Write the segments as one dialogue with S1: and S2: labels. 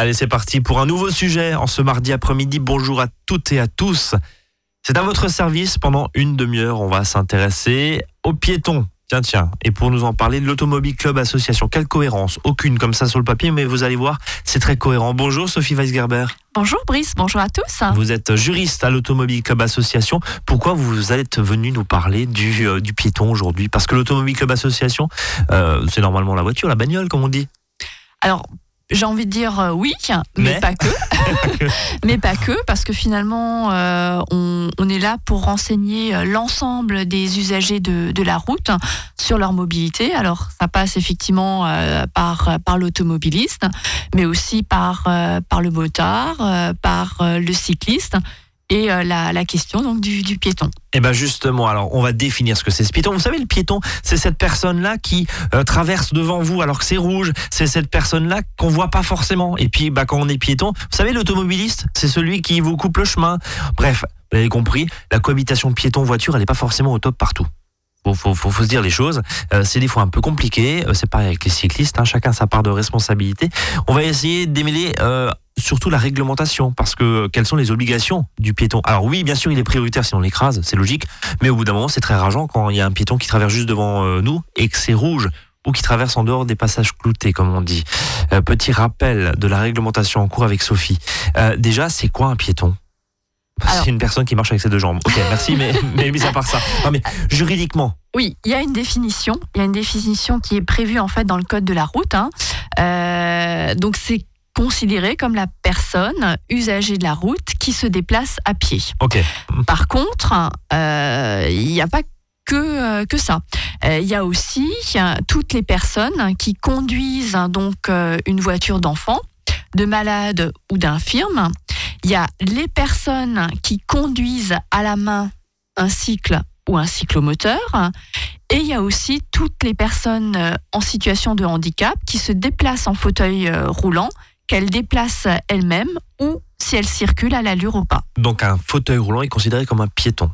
S1: Allez, c'est parti pour un nouveau sujet en ce mardi après-midi. Bonjour à toutes et à tous. C'est à votre service. Pendant une demi-heure, on va s'intéresser aux piétons. Tiens, tiens. Et pour nous en parler, l'Automobile Club Association. Quelle cohérence Aucune comme ça sur le papier, mais vous allez voir, c'est très cohérent. Bonjour Sophie Weisgerber.
S2: Bonjour Brice, bonjour à tous.
S1: Vous êtes juriste à l'Automobile Club Association. Pourquoi vous êtes venu nous parler du, euh, du piéton aujourd'hui? Parce que l'Automobile Club Association, euh, c'est normalement la voiture, la bagnole, comme on dit.
S2: Alors, j'ai envie de dire euh, oui, mais,
S1: Mais?
S2: pas que. mais pas que, parce que finalement, euh, on, on est là pour renseigner euh, l'ensemble des usagers de, de la route sur leur mobilité. Alors, ça passe effectivement euh, par, par l'automobiliste, mais aussi par, euh, par le motard, par le cycliste et euh, la, question donc du, piéton.
S1: Eh ben justement, alors on va définir ce que c'est ce piéton. Vous savez, le piéton, c'est cette personne-là qui euh, traverse devant vous alors que c'est rouge. C'est cette personne-là qu'on voit pas forcément. Et puis, bah, quand on est piéton, vous savez, l'automobiliste, c'est celui qui vous coupe le chemin. Bref, vous avez compris, la cohabitation piéton-voiture, elle n'est pas forcément au top partout. Faut, faut, se dire les choses. Euh, c'est des fois un peu compliqué. Euh, c'est pareil avec les cyclistes. hein, chacun sa part de responsabilité. On va essayer de démêler euh, surtout la réglementation, parce que quelles sont les obligations du piéton? Alors oui, bien sûr, il est prioritaire si on l'écrase, c'est logique. Mais au bout d'un moment, c'est très rageant quand il y a un piéton qui traverse juste devant nous et que c'est rouge ou qui traverse en dehors des passages cloutés, comme on dit. Petit rappel de la réglementation en cours avec Sophie. Déjà, c'est quoi un piéton? C'est une personne qui marche avec ses deux jambes. Ok, merci, mais, mais mis à part ça. Non, mais juridiquement,
S2: Oui, il y a une définition. Il y a une définition qui est prévue en fait dans le code de la route. hein. Euh, donc c'est considéré comme la personne usagée de la route qui se déplace à pied.
S1: ok.
S2: Par contre, euh, il n'y a pas que, euh, que ça. Euh, Il y a aussi toutes les personnes qui conduisent hein, donc euh, une voiture d'enfant, de malade ou d'infirme. Il y a les personnes qui conduisent à la main un cycle ou un cyclomoteur. Et il y a aussi toutes les personnes euh, en situation de handicap qui se déplacent en fauteuil euh, roulant, qu'elles déplacent elles-mêmes ou si elles circulent à l'allure au pas.
S1: Donc un fauteuil roulant est considéré comme un piéton.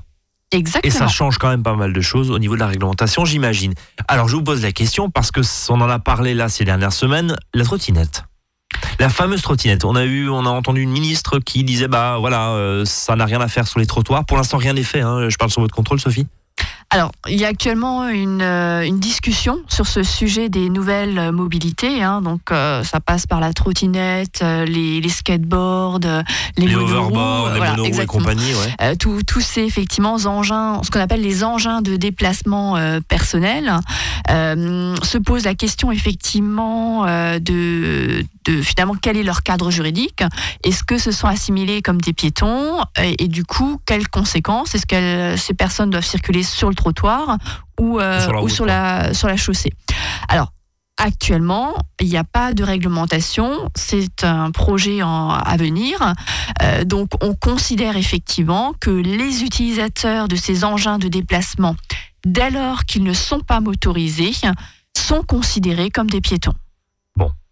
S1: Et
S2: Exactement.
S1: ça change quand même pas mal de choses au niveau de la réglementation, j'imagine. Alors je vous pose la question parce que on en a parlé là ces dernières semaines, la trottinette. La fameuse trottinette. On a eu, on a entendu une ministre qui disait bah voilà, euh, ça n'a rien à faire sur les trottoirs. Pour l'instant, rien n'est fait. hein. Je parle sur votre contrôle, Sophie.
S2: Alors, il y a actuellement une, euh, une discussion sur ce sujet des nouvelles mobilités. hein. donc, euh, ça passe par la trottinette, euh, les, les skateboards, les,
S1: Les
S2: monoroues,
S1: overboards, les
S2: voilà,
S1: et compagnie, ouais.
S2: Tous ces effectivement engins, ce qu'on appelle les engins de déplacement personnel, se pose la question effectivement de, de finalement quel est leur cadre juridique? Est-ce que ce sont assimilés comme des piétons? Et, et du coup quelles conséquences? Est-ce que ces personnes doivent circuler sur le trottoir ou, euh,
S1: Sur la
S2: ou sur la sur la chaussée? Alors Actuellement, il n'y a pas de réglementation. C'est un projet en- à venir. Euh, donc, on considère effectivement que les utilisateurs de ces engins de déplacement, dès lors qu'ils ne sont pas motorisés, sont considérés comme des piétons.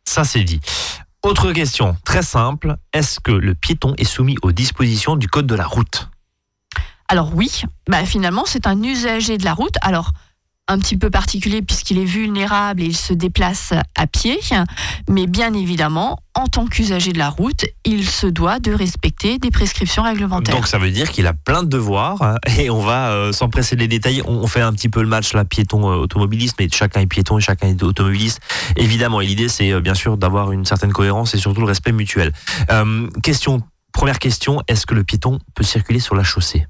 S1: Ça c'est dit. Autre question, très simple. Est-ce que le piéton est soumis aux dispositions du code de la route?
S2: Alors oui, bah, finalement, c'est un usager de la route. Alors, un petit peu particulier puisqu'il est vulnérable et il se déplace à pied. Mais bien évidemment, en tant qu'usager de la route, il se doit de respecter des prescriptions réglementaires.
S1: Donc ça veut dire qu'il a plein de devoirs hein, et on va, euh, sans presser les détails, on, on fait un petit peu le match là, piéton-automobiliste, mais chacun est piéton et chacun est automobiliste. Évidemment, et l'idée c'est euh, bien sûr d'avoir une certaine cohérence et surtout le respect mutuel. Euh, question, première question, est-ce que le piéton peut circuler sur la chaussée?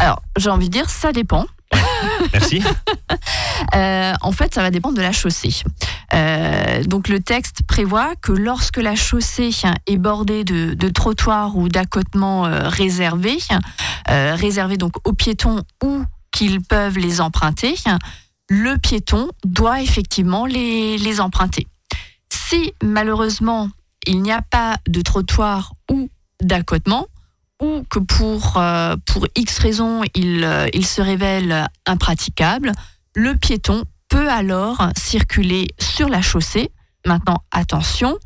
S2: Alors, j'ai envie de dire, ça dépend.
S1: Merci.
S2: Euh, en fait, ça va dépendre de la chaussée. Euh, donc, le texte prévoit que lorsque la chaussée est bordée de, trottoirs ou d'accotements euh, réservés, réservés donc aux piétons ou qu'ils peuvent les emprunter, le piéton doit effectivement les, les emprunter. Si malheureusement il n'y a pas de trottoir ou d'accotement, ou que pour, euh, pour X raisons il, euh, il se révèle impraticable, le piéton peut alors circuler sur la chaussée. Maintenant, attention,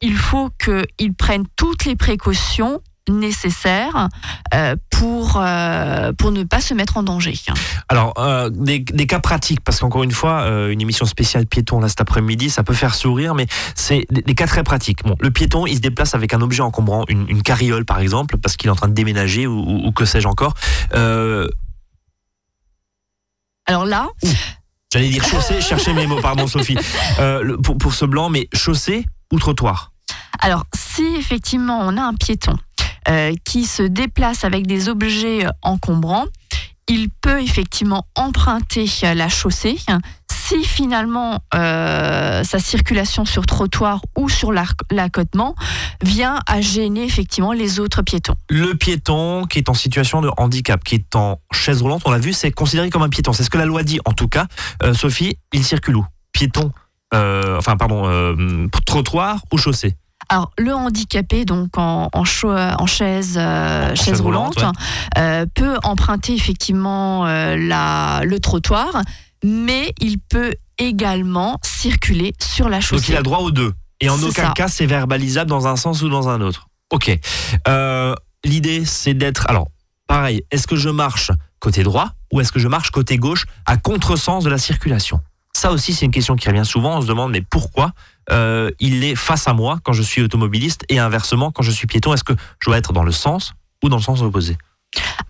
S2: il faut qu'il prenne toutes les précautions nécessaires euh, pour, euh, pour ne pas se mettre en danger.
S1: Alors, euh, des, des, cas pratiques, parce qu'encore une fois, euh, une émission spéciale piéton là cet après-midi, ça peut faire sourire, mais c'est des, des, cas très pratiques. Bon, le piéton, il se déplace avec un objet encombrant, une, une carriole par exemple, parce qu'il est en train de déménager ou, ou, ou que sais-je encore. Euh,
S2: Alors là,
S1: J'allais dire chaussée, chercher mes mots, pardon Sophie, le- pour, pour ce blanc, mais chaussée ou trottoir?
S2: Alors, si effectivement on a un piéton qui se déplace avec des objets euh, encombrants, il peut effectivement emprunter euh, la chaussée. Si finalement euh, sa circulation sur trottoir ou sur l'accotement vient à gêner effectivement les autres piétons.
S1: Le piéton qui est en situation de handicap, qui est en chaise roulante, on l'a vu, c'est considéré comme un piéton. C'est ce que la loi dit en tout cas. Euh, Sophie, il circule où? Piéton, euh, enfin pardon, euh, trottoir ou chaussée?
S2: Alors, le handicapé, donc en, en, cho- en chaise, euh, chaise
S1: chaise
S2: roulante, euh, peut emprunter effectivement euh, la, le trottoir, mais il peut également circuler sur la
S1: Donc
S2: chaussée.
S1: il a droit aux deux. Et en aucun
S2: ça.
S1: cas, c'est verbalisable dans un sens ou dans un autre. Ok. L'idée, c'est d'être. Alors, pareil, est-ce que je marche côté droit ou est-ce que je marche côté gauche à contresens de la circulation? Ça aussi, c'est une question qui revient souvent. On se demande, mais pourquoi euh, il est face à moi quand je suis automobiliste et inversement quand je suis piéton Est-ce que je dois être dans le sens ou dans le sens opposé?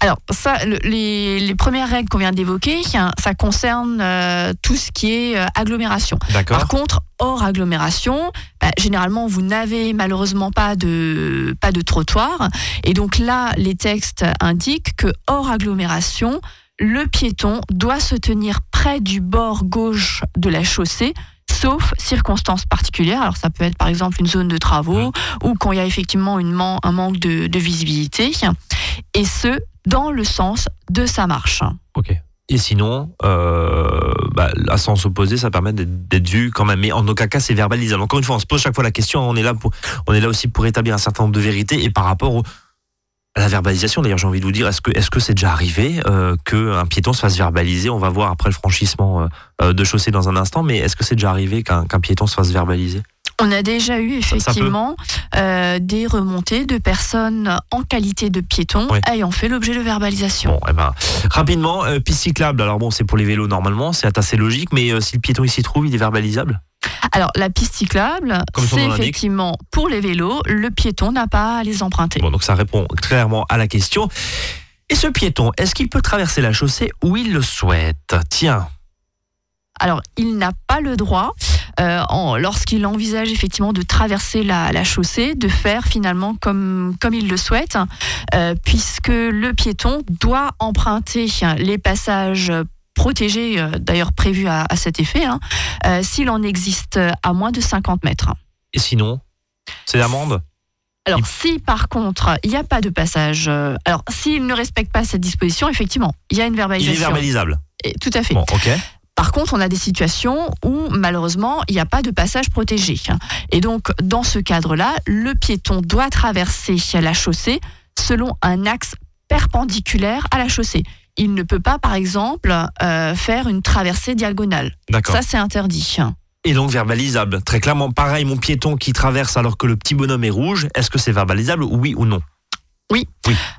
S2: Alors, ça, le- les, les premières règles qu'on vient d'évoquer, hein, ça concerne euh, tout ce qui est euh, agglomération. Par contre, hors agglomération, bah, généralement, vous n'avez malheureusement pas de, pas de trottoir. Et donc là, les textes indiquent que hors agglomération, le piéton doit se tenir près du bord gauche de la chaussée, sauf circonstances particulières. Alors ça peut être par exemple une zone de travaux ou quand il y a effectivement une man- un manque de, de visibilité. Et ce, dans le sens de sa marche.
S1: Ok. Et sinon, euh, bah, à sens opposé, ça permet d'être vu quand même. Mais en aucun cas, c'est verbalisable. Encore une fois, on se pose chaque fois la question. On est là, pour, on est là aussi pour établir un certain nombre de vérités. Et par rapport au- la verbalisation, d'ailleurs, j'ai envie de vous dire, est-ce que est-ce que c'est déjà arrivé euh, qu'un piéton se fasse verbaliser? On va voir après le franchissement euh, euh, de chaussée dans un instant. Mais est-ce que c'est déjà arrivé qu'un piéton se fasse verbaliser?
S2: On a déjà eu effectivement euh, des remontées de personnes en qualité de piétons
S1: Oui.
S2: ayant fait l'objet de verbalisation.
S1: Bon, eh ben, rapidement, piste cyclable. Alors bon, c'est pour les vélos normalement, c'est assez logique. Mais si le piéton il s'y trouve, il est verbalisable?
S2: Alors la piste cyclable, c'est effectivement pour les vélos, le piéton n'a pas à les emprunter.
S1: Bon, donc ça répond clairement à la question. Et ce piéton, est-ce qu'il peut traverser la chaussée où il le souhaite? Tiens,
S2: Alors, il n'a pas le droit, euh, en- lorsqu'il envisage effectivement de traverser la, la chaussée, de faire finalement comme, comme il le souhaite, euh, puisque le piéton doit emprunter les passages protégés, euh, d'ailleurs prévus à, à cet effet, hein, euh, s'il en existe à moins de 50 mètres.
S1: et sinon C'est l'amende
S2: Alors,
S1: Il-
S2: si par contre, il n'y a pas de passage, euh, alors s'il ne respecte pas cette disposition, effectivement, il y a une
S1: Il est
S2: verbalisation.
S1: verbalisable.
S2: Et- tout à fait.
S1: Bon, ok.
S2: Par contre, on a des situations où malheureusement, il n'y a pas de passage protégé. Et donc, dans ce cadre-là, le piéton doit traverser la chaussée selon un axe perpendiculaire à la chaussée. Il ne peut pas, par exemple, euh, faire une traversée diagonale.
S1: D'accord.
S2: Ça, c'est interdit.
S1: Et donc verbalisable. Très clairement, pareil, mon piéton qui traverse alors que le petit bonhomme est rouge, est-ce que c'est verbalisable Oui ou non?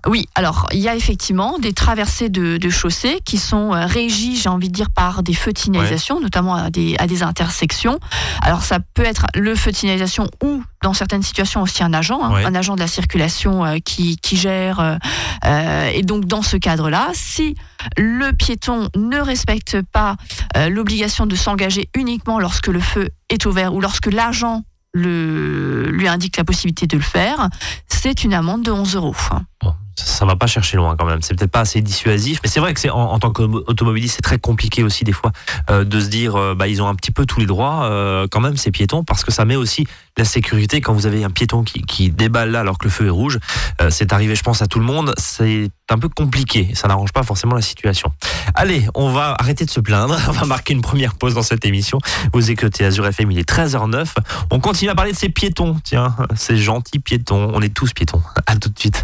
S2: Oui, alors il y a effectivement des traversées de, de chaussées qui sont euh, régies, j'ai envie de dire, par des feux de signalisation, notamment à des, à des intersections. Alors ça peut être le feu de signalisation ou, dans certaines situations, aussi un agent, hein,
S1: Ouais.
S2: un agent de la circulation euh, qui, qui gère. euh, et donc dans ce cadre-là, si le piéton ne respecte pas l'obligation de s'engager uniquement lorsque le feu est ouvert ou lorsque l'agent le, lui indique la possibilité de le faire, c'est une amende de 11 euros.
S1: Ça, va pas chercher loin quand même. C'est peut-être pas assez dissuasif, mais c'est vrai que c'est en, en tant qu'automobiliste, c'est très compliqué aussi des fois euh, de se dire, euh, bah ils ont un petit peu tous les droits euh, quand même ces piétons, parce que ça met aussi la sécurité quand vous avez un piéton qui, qui déballe là alors que le feu est rouge. Euh, c'est arrivé, je pense, à tout le monde. C'est un peu compliqué. Ça n'arrange pas forcément la situation. Allez, on va arrêter de se plaindre. On va marquer une première pause dans cette émission. Vous écoutez Azure FM, il est 13h09. On continue à parler de ces piétons. Tiens, ces gentils piétons. On est tous piétons. À tout de suite.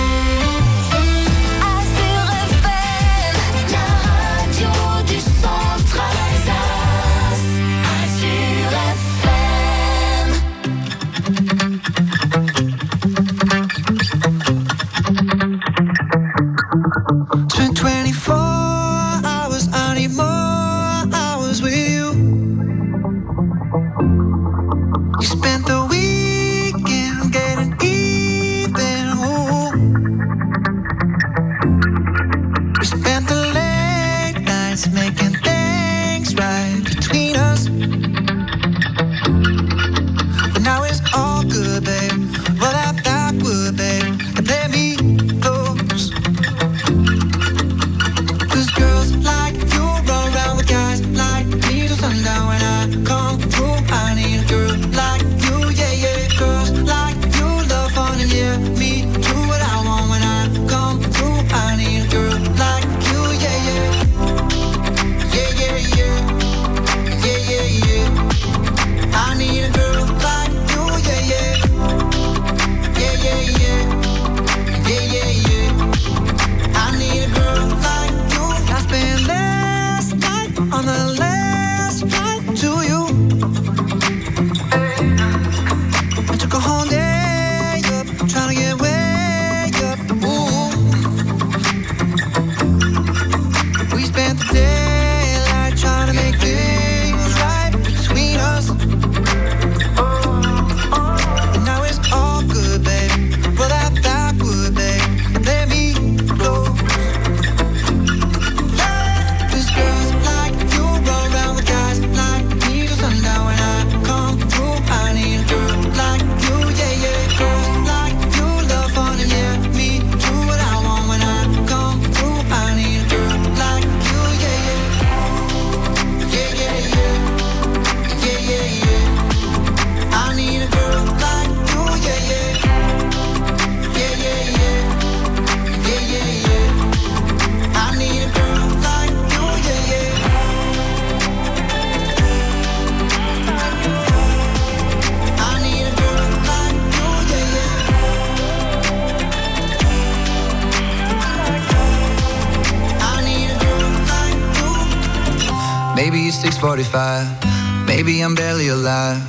S3: 45. Maybe I'm barely alive.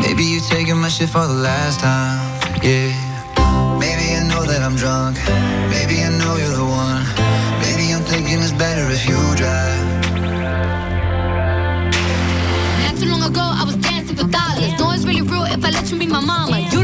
S3: Maybe you are taking my shit for the last time. Yeah. Maybe I know that I'm drunk. Maybe I know you're the one. Maybe I'm thinking it's better if you drive.
S4: Not too long ago, I was dancing for dollars. No, it's really real if I let you be my mama. You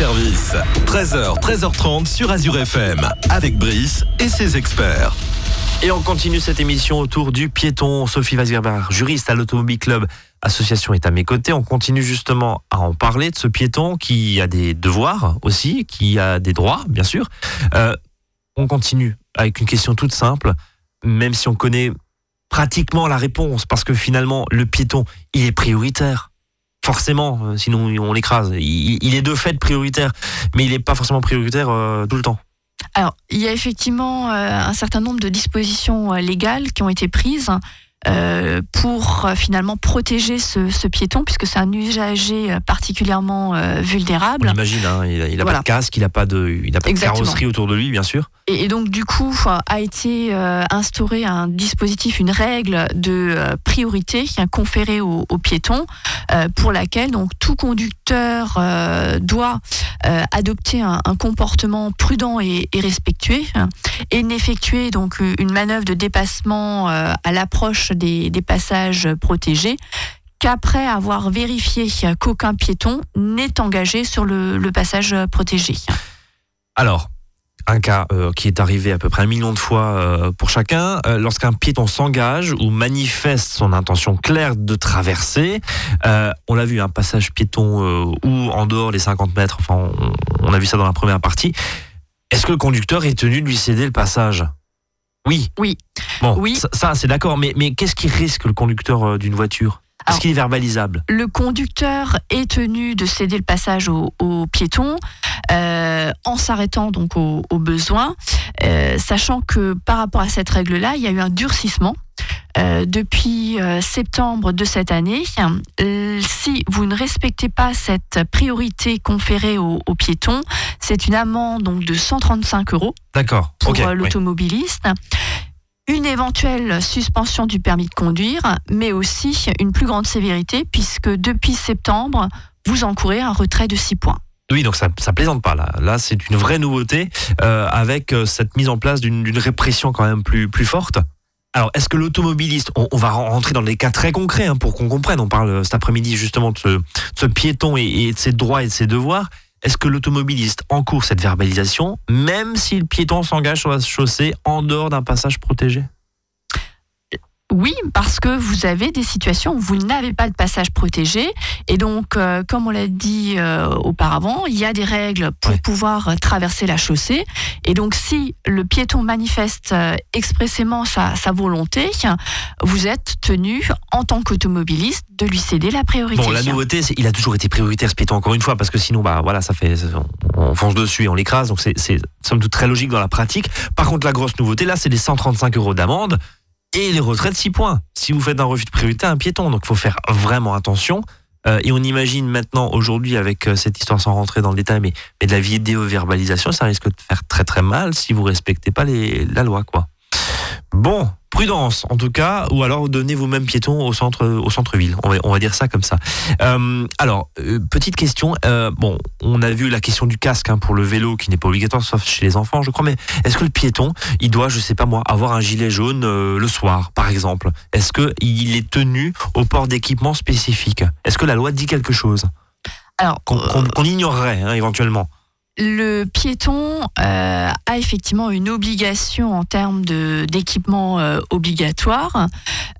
S5: service. 13h, 13h30 sur Azure FM, avec Brice et ses experts.
S1: Et on continue cette émission autour du piéton. Sophie Weisgerber, juriste à l'Automobile Club Association, est à mes côtés. On continue justement à en parler de ce piéton qui a des devoirs aussi, qui a des droits, bien sûr. Euh, on continue avec une question toute simple, même si on connaît pratiquement la réponse, parce que finalement, le piéton, il est prioritaire forcément, euh, sinon on l'écrase. Il, est de fait prioritaire, mais il n'est pas forcément prioritaire euh, tout le temps.
S2: Alors, il y a effectivement euh, un certain nombre de dispositions légales qui ont été prises pour finalement protéger ce, ce piéton, puisque c'est un usager particulièrement vulnérable.
S1: On imagine, hein, il n'a pas de casque, il n'a pas de, il a pas de carrosserie autour de lui, bien sûr.
S2: Et, donc du coup a été instauré un dispositif, une règle de priorité conférée aux, aux piétons, pour laquelle donc tout conducteur doit adopter un, comportement prudent et, et respectueux et n'effectuer donc une manœuvre de dépassement à l'approche des, passages protégés qu'après avoir vérifié qu'aucun piéton n'est engagé sur le, passage protégé.
S1: Alors, un cas euh, qui est arrivé à peu près un million de fois euh, pour chacun, euh, lorsqu'un piéton s'engage ou manifeste son intention claire de traverser, on l'a vu, un passage piéton ou en dehors des 50 mètres, enfin on, a vu ça dans la première partie, Est-ce que le conducteur est tenu de lui céder le passage? Oui.
S2: Oui.
S1: Bon,
S2: Oui.
S1: ça, ça, c'est d'accord, mais, mais qu'est-ce qui risque le conducteur d'une voiture? Est-ce
S2: Alors-
S1: qu'il est verbalisable
S2: Le conducteur est tenu de céder le passage aux, aux piétons euh, en s'arrêtant donc au, au besoin, euh, sachant que par rapport à cette règle-là, il y a eu un durcissement. Euh, depuis euh, septembre de cette année, Euh, si vous ne respectez pas cette priorité conférée aux, aux piétons, c'est une amende donc de 135 euros
S1: D'accord.
S2: pour euh,
S1: oui.
S2: Une éventuelle suspension du permis de conduire, mais aussi une plus grande sévérité, puisque depuis septembre, vous encourez un retrait de 6 points.
S1: Oui, donc ça, ça plaisante pas là. Là, c'est une vraie nouveauté euh, avec euh, cette mise en place d'une répression quand même plus plus forte. Alors, est-ce que l'automobiliste, on, va rentrer dans des cas très concrets hein, pour qu'on comprenne. On parle euh, cet après-midi justement de ce, de ce piéton et, et de ses droits et de ses devoirs. Est-ce que l'automobiliste encourt cette verbalisation, même si le piéton s'engage sur la chaussée en dehors d'un passage protégé?
S2: Oui, parce que vous avez des situations où vous n'avez pas de passage protégé. Et donc, euh, comme on l'a dit euh, auparavant, il y a des règles pour
S1: Ouais.
S2: pouvoir euh, traverser la chaussée. Et donc, si le piéton manifeste euh, expressément sa, sa volonté, vous êtes tenu, en tant qu'automobiliste, de lui céder la priorité.
S1: Bon, la nouveauté, c'est il a toujours été prioritaire ce piéton encore une fois parce que sinon, bah voilà, ça fait on, on fonce dessus et on l'écrase. Donc c'est c'est somme toute très logique dans la pratique. Par contre, la grosse nouveauté là, c'est les 135 euros d'amende et les retraits de 6 points. Si vous faites un refus de priorité à un piéton, donc il faut faire vraiment attention. Euh, et on imagine maintenant aujourd'hui avec euh, cette histoire sans rentrer dans le détail, mais, mais de la vidéo-verbalisation, ça risque de faire très très mal si vous respectez pas les, la loi, quoi. Bon, prudence en tout cas, ou alors donnez vous-même piéton au centre au centre-ville. On va, on va dire ça comme ça. Euh, alors, euh, petite question. euh, bon, on a vu la question du casque hein, pour le vélo qui n'est pas obligatoire, sauf chez les enfants, je crois. Mais est-ce que le piéton, il doit, je sais pas moi, avoir un gilet jaune le soir, par exemple? Est-ce que il est tenu au port d'équipement spécifique? Est-ce que la loi dit quelque chose?
S2: Alors,
S1: qu'on qu'on- qu'on ignorerait hein, éventuellement
S2: le piéton euh, a effectivement une obligation en termes d'équipement euh, obligatoire,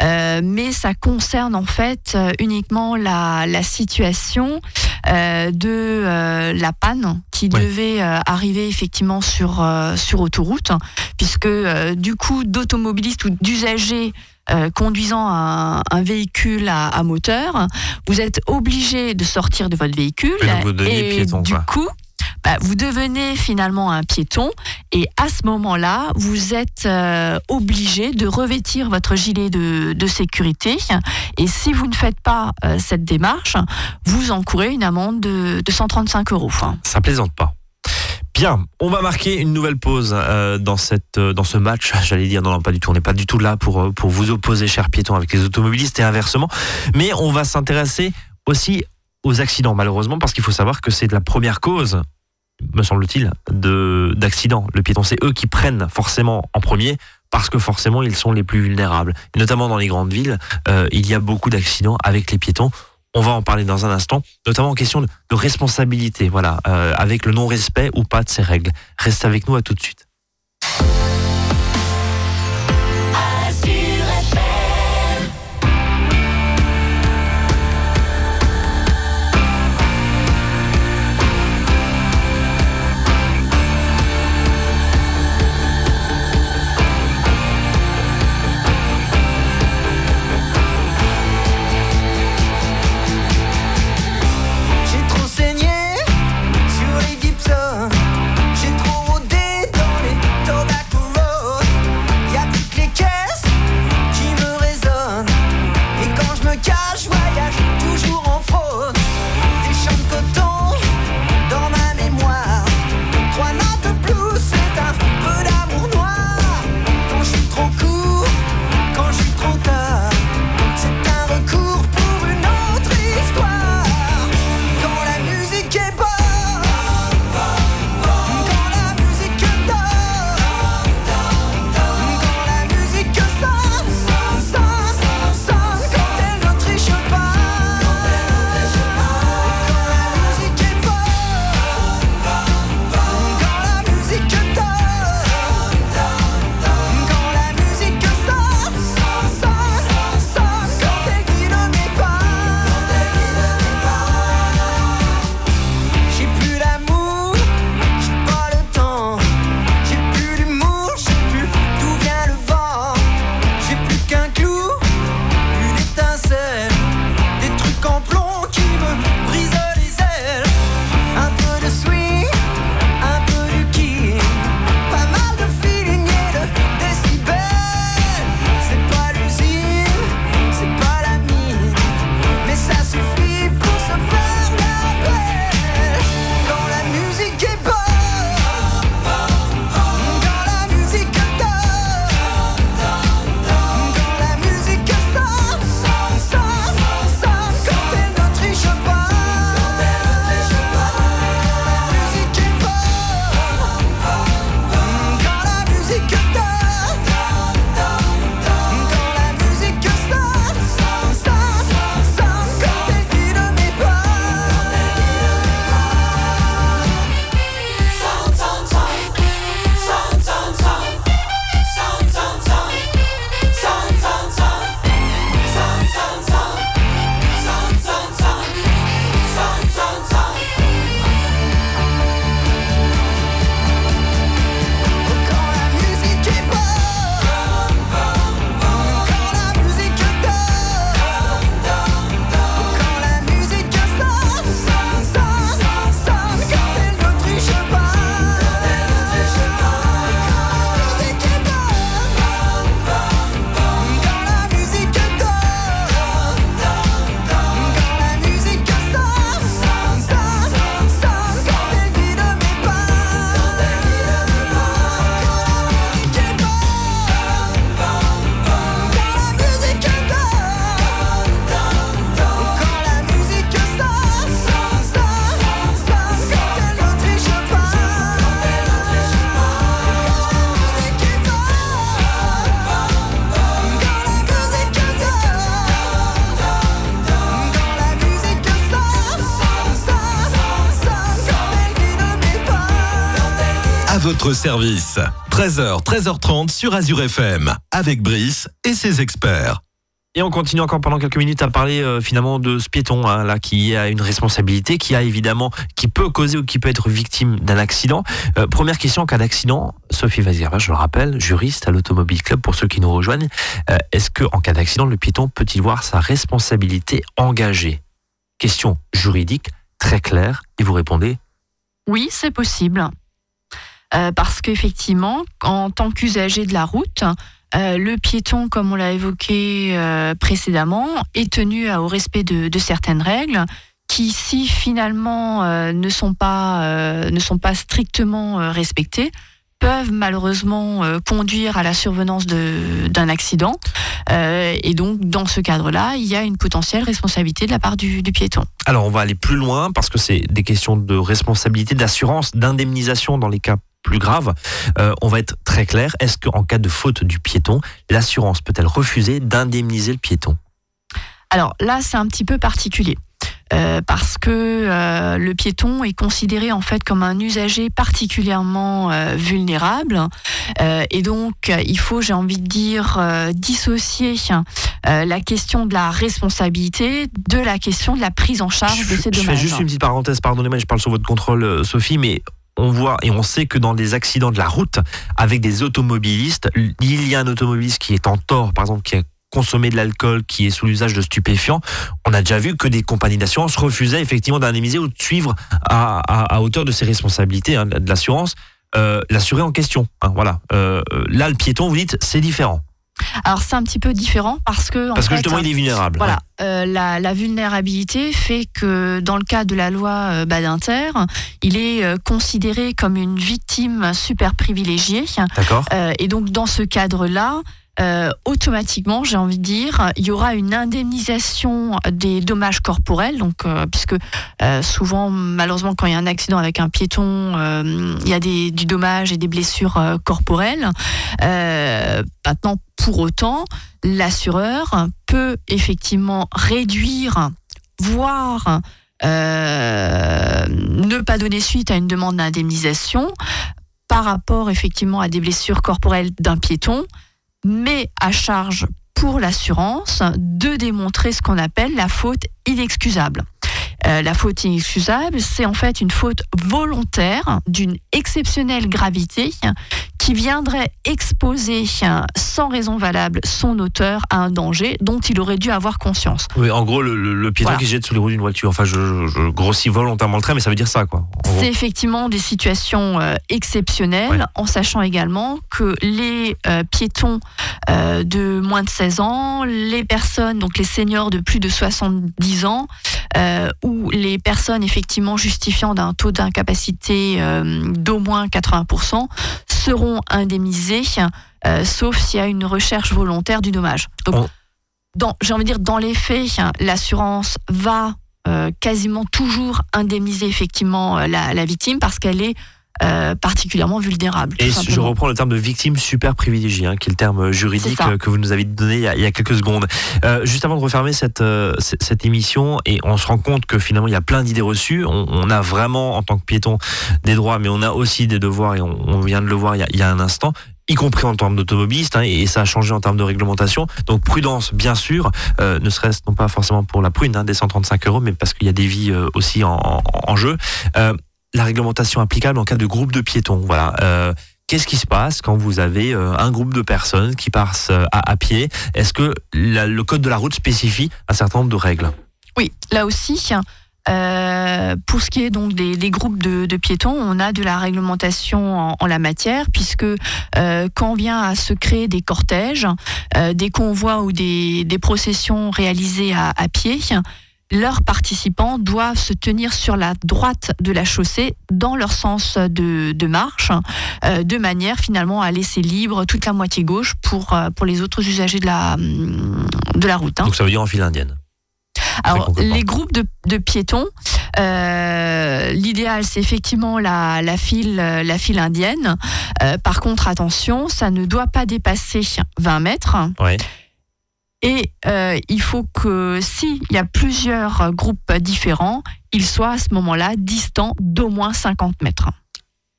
S2: euh, mais ça concerne en fait uniquement la, la situation de la panne qui
S1: Ouais.
S2: devait arriver effectivement sur, sur autoroute, puisque du coup d'automobilistes ou d'usagers euh, conduisant un, un véhicule à, à moteur, vous êtes obligé de sortir de votre véhicule
S1: Et
S2: du coup, bah, vous devenez finalement un piéton et à ce moment-là, vous êtes euh, obligé de revêtir votre gilet de, sécurité et si vous ne faites pas euh, cette démarche, vous encourez une amende de, de 135 euros.
S1: Ça plaisante pas. Bien, on va marquer une nouvelle pause euh, dans, cette, dans ce match. J'allais dire, non, non, pas du tout. On n'est pas du tout là pour, pour vous opposer, chers piétons, avec les automobilistes et inversement. Mais on va s'intéresser aussi aux accidents, malheureusement, parce qu'il faut savoir que c'est la première cause, me semble-t-il, de- d'accidents. Le piéton, c'est eux qui prennent forcément en premier. Parce que forcément, ils sont les plus vulnérables. Notamment dans les grandes villes, euh, il y a beaucoup d'accidents avec les piétons. On va en parler dans un instant, notamment en question de, de responsabilité, voilà, euh, avec le non-respect ou pas de ces règles. Reste avec nous à tout de suite.
S5: Votre service. 13h, 13h30 sur Azure FM, avec Brice et ses experts.
S1: Et on continue encore pendant quelques minutes à parler euh, finalement de ce piéton hein, là qui a une responsabilité, qui a évidemment, qui peut causer ou qui peut être victime d'un accident. Euh, première question en cas d'accident, Sophie Vazirva, je le rappelle, juriste à l'Automobile Club pour ceux qui nous rejoignent. Euh, Est-ce que en cas d'accident, le piéton peut-il voir sa responsabilité engagée? Question juridique très claire et vous répondez
S2: Oui, c'est possible. Euh, parce qu'effectivement, en tant qu'usager de la route, euh, le piéton, comme on l'a évoqué euh, précédemment, est tenu au respect de, certaines règles qui, si finalement ne, sont pas, ne sont pas strictement respectées, peuvent malheureusement conduire à la survenance d'un accident. Et donc, dans ce cadre-là, il y a une potentielle responsabilité de la part du, du piéton.
S1: Alors on va aller plus loin parce que c'est des questions de responsabilité, d'assurance, d'indemnisation dans les cas plus graves. Euh, on va être très clair. Est-ce qu'en cas de faute du piéton, l'assurance peut-elle refuser d'indemniser le piéton?
S2: Alors là, c'est un petit peu particulier. Euh, parce que euh, le piéton est considéré en fait comme un usager particulièrement euh, vulnérable et donc il faut, j'ai envie de dire, dissocier la question de la responsabilité de la question de la prise en charge
S1: je,
S2: de ces
S1: je fais
S2: dommages.
S1: juste une petite parenthèse, pardonnez-moi, je parle sur votre contrôle, Sophie, mais on voit et on sait que dans des accidents de la route avec des automobilistes, il y a un automobiliste qui est en tort, par exemple, qui a consommé de l'alcool, qui est sous l'usage de stupéfiants, on a déjà vu que des compagnies d'assurance refusaient effectivement d'indemniser ou de suivre à hauteur de ses responsabilités hein, de l'assurance euh, l'assuré en question. hein, voilà. Euh, là, le piéton, vous dites, c'est différent
S2: Alors c'est un petit peu différent parce que en
S1: parce que
S2: fait,
S1: justement, il est vulnérable.
S2: Voilà, euh, la, la vulnérabilité fait que dans le cas de la loi euh, Badinter, il est euh, considéré comme une victime super privilégiée.
S1: D'accord.
S2: Euh, et donc dans ce cadre-là, euh, automatiquement, j'ai envie de dire, il y aura une indemnisation des dommages corporels, donc euh, puisque euh, souvent, malheureusement, quand il y a un accident avec un piéton, il y a du dommage et des blessures corporelles. Maintenant, pour autant, l'assureur peut effectivement réduire, voire ne pas donner suite à une demande d'indemnisation par rapport effectivement à des blessures corporelles d'un piéton, mais à charge pour l'assurance de démontrer ce qu'on appelle la faute inexcusable. Euh, la faute inexcusable, c'est en fait une faute volontaire d'une exceptionnelle gravité qui viendrait exposer euh, sans raison valable son auteur à un danger dont il aurait dû avoir conscience.
S1: Oui, en gros, le, le- le piéton
S2: Voilà.
S1: qui se jette sous les roues d'une voiture. Enfin, je, grossis volontairement le trait, mais ça veut dire ça, quoi.
S2: C'est effectivement des situations euh, exceptionnelles,
S1: Ouais.
S2: en sachant également que les euh, piétons euh, de moins de 16 ans, les personnes, donc les seniors de plus de 70 ans, ou les personnes effectivement justifiant d'un taux d'incapacité d'au moins 80%, seront indemnisés, euh, sauf s'il y a une recherche volontaire du dommage. Donc,
S1: On-
S2: dans, j'ai envie de dire, dans les faits, hein, l'assurance va euh, quasiment toujours indemniser effectivement euh, la, la victime parce qu'elle est euh, particulièrement vulnérable. tout
S1: Et je reprends le terme de victime super privilégiée, hein, qui est le terme juridique que vous nous avez donné il y a, il y a quelques secondes. Euh, juste avant de refermer cette, euh, cette émission, et on se rend compte que finalement il y a plein d'idées reçues. On, on a vraiment, en tant que piéton, des droits, mais on a aussi des devoirs, et on, on vient de le voir il y a, il y a un instant y compris en termes d'automobiliste, hein, et ça a changé en termes de réglementation. Donc prudence, bien sûr, euh, ne serait-ce non pas forcément pour la prune hein, des 135 euros, mais parce qu'il y a des vies euh, aussi en, en- en jeu. Euh, la réglementation applicable en cas de groupe de piétons. Voilà. Euh, Qu'est-ce qui se passe quand vous avez euh, un groupe de personnes qui passent euh, à, pied? Est-ce que le code de la route spécifie un certain nombre de règles?
S2: Oui, là aussi, pour ce qui est donc des, groupes de, piétons, on a de la réglementation en, la matière, puisque quand vient à se créer des cortèges, des convois ou des, processions réalisées à pied, leurs participants doivent se tenir sur la droite de la chaussée dans leur sens de, de marche, euh, de manière finalement à laisser libre toute la moitié gauche pour, euh, pour les autres usagers de la, de la route. hein.
S1: Donc ça veut dire en file indienne.
S2: Alors, les groupes de, de piétons, euh, l'idéal, c'est effectivement la, la, file, la file indienne. Euh, par contre, attention, ça ne doit pas dépasser 20 mètres.
S1: Ouais.
S2: Et euh, il faut que s'il y a plusieurs groupes différents, ils soient à ce moment-là distants d'au moins 50 mètres.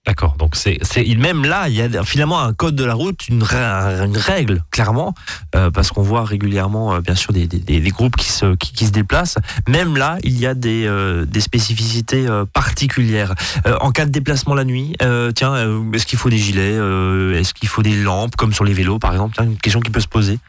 S1: D'accord. Donc c'est même là il y a finalement un code de la route, une, rè- une règle clairement euh, parce qu'on voit régulièrement euh, bien sûr des, des, groupes qui se qui, se déplacent. Même là il y a des des spécificités particulières. En cas de déplacement la nuit, tiens est-ce qu'il faut des gilets, est-ce qu'il faut des lampes comme sur les vélos par exemple, Tiens, une question qui peut se poser.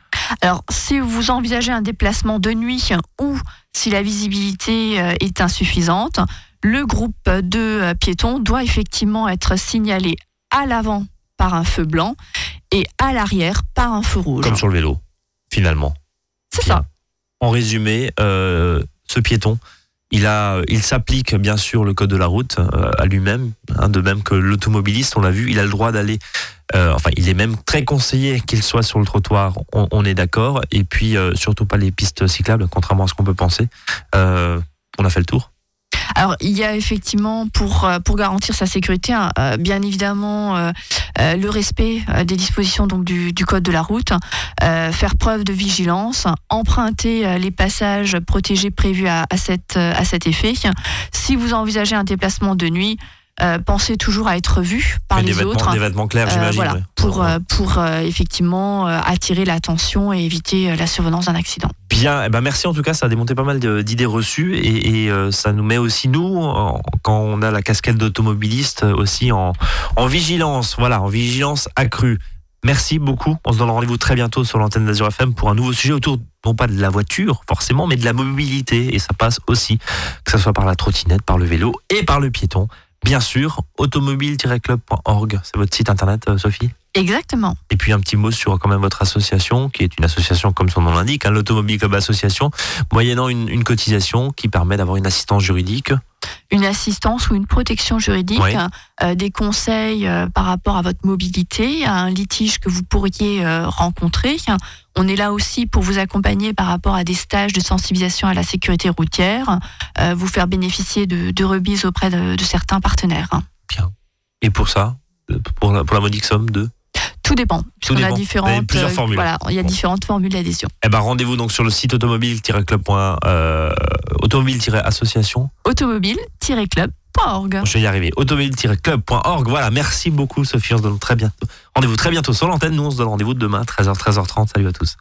S2: Alors, si vous envisagez un déplacement de nuit ou si la visibilité euh, est insuffisante, le groupe de euh, piétons doit effectivement être signalé à l'avant par un feu blanc et à l'arrière par un feu rouge.
S1: Comme sur le vélo finalement.
S2: C'est ça.
S1: En résumé, euh, ce piéton, il a, il s'applique bien sûr le code de la route euh, à lui-même, hein, de même que l'automobiliste, on l'a vu, il a le droit d'aller. Euh, enfin, il est même très conseillé qu'il soit sur le trottoir. On, est d'accord. Et puis euh, surtout pas les pistes cyclables, contrairement à ce qu'on peut penser. Euh, on a fait le tour.
S2: Alors, il y a effectivement, pour, pour garantir sa sécurité, hein, bien évidemment, le respect des dispositions donc, du, code de la route, faire preuve de vigilance, emprunter les passages protégés prévus à, à, à cet effet. Si vous envisagez un déplacement de nuit, euh, pensez toujours à être vu par
S1: des
S2: les
S1: vêtements,
S2: autres.
S1: des vêtements clairs,
S2: Euh,
S1: j'imagine.
S2: voilà,
S1: ouais.
S2: pour, euh, pour euh, effectivement attirer l'attention et éviter la survenance d'un accident.
S1: Bien, eh ben merci en tout cas, ça a démonté pas mal d'idées reçues et, et, ça nous met aussi nous, en- quand on a la casquette d'automobiliste, aussi en, en vigilance, voilà, en vigilance accrue. Merci beaucoup. On se donne rendez-vous très bientôt sur l'antenne d'Azur FM pour un nouveau sujet autour, non pas de la voiture forcément, mais de la mobilité. Et ça passe aussi, que ce soit par la trottinette, par le vélo et par le piéton. Bien sûr, automobile-club.org, c'est votre site internet, euh, Sophie
S2: Exactement.
S1: et puis un petit mot sur quand même votre association, qui est une association comme son nom l'indique, hein, l'Automobile Club Association, moyennant une, une cotisation qui permet d'avoir une assistance juridique.
S2: Une assistance ou une protection juridique,
S1: Oui.
S2: euh, des conseils euh, par rapport à votre mobilité, à un litige que vous pourriez euh, rencontrer. On est là aussi pour vous accompagner par rapport à des stages de sensibilisation à la sécurité routière, vous faire bénéficier de, de remises auprès de, de certains partenaires.
S1: Et pour ça, pour la, pour la modique somme de
S2: Tout dépend. puisqu'on
S1: dépend.
S2: a
S1: Vous
S2: différentes,
S1: avez plusieurs
S2: euh,
S1: formules.
S2: Voilà, il y a
S1: Bon.
S2: différentes formules d'adhésion.
S1: Eh ben rendez-vous donc sur le site automobile-club. Euh, automobile-association.
S2: Automobile-club.org.
S1: Je vais y arriver. Automobile-club.org. Voilà, merci beaucoup Sophie, on se donne très bientôt. Rendez-vous très bientôt sur l'antenne. Nous on se donne rendez-vous demain 13h 13h30. Salut à tous.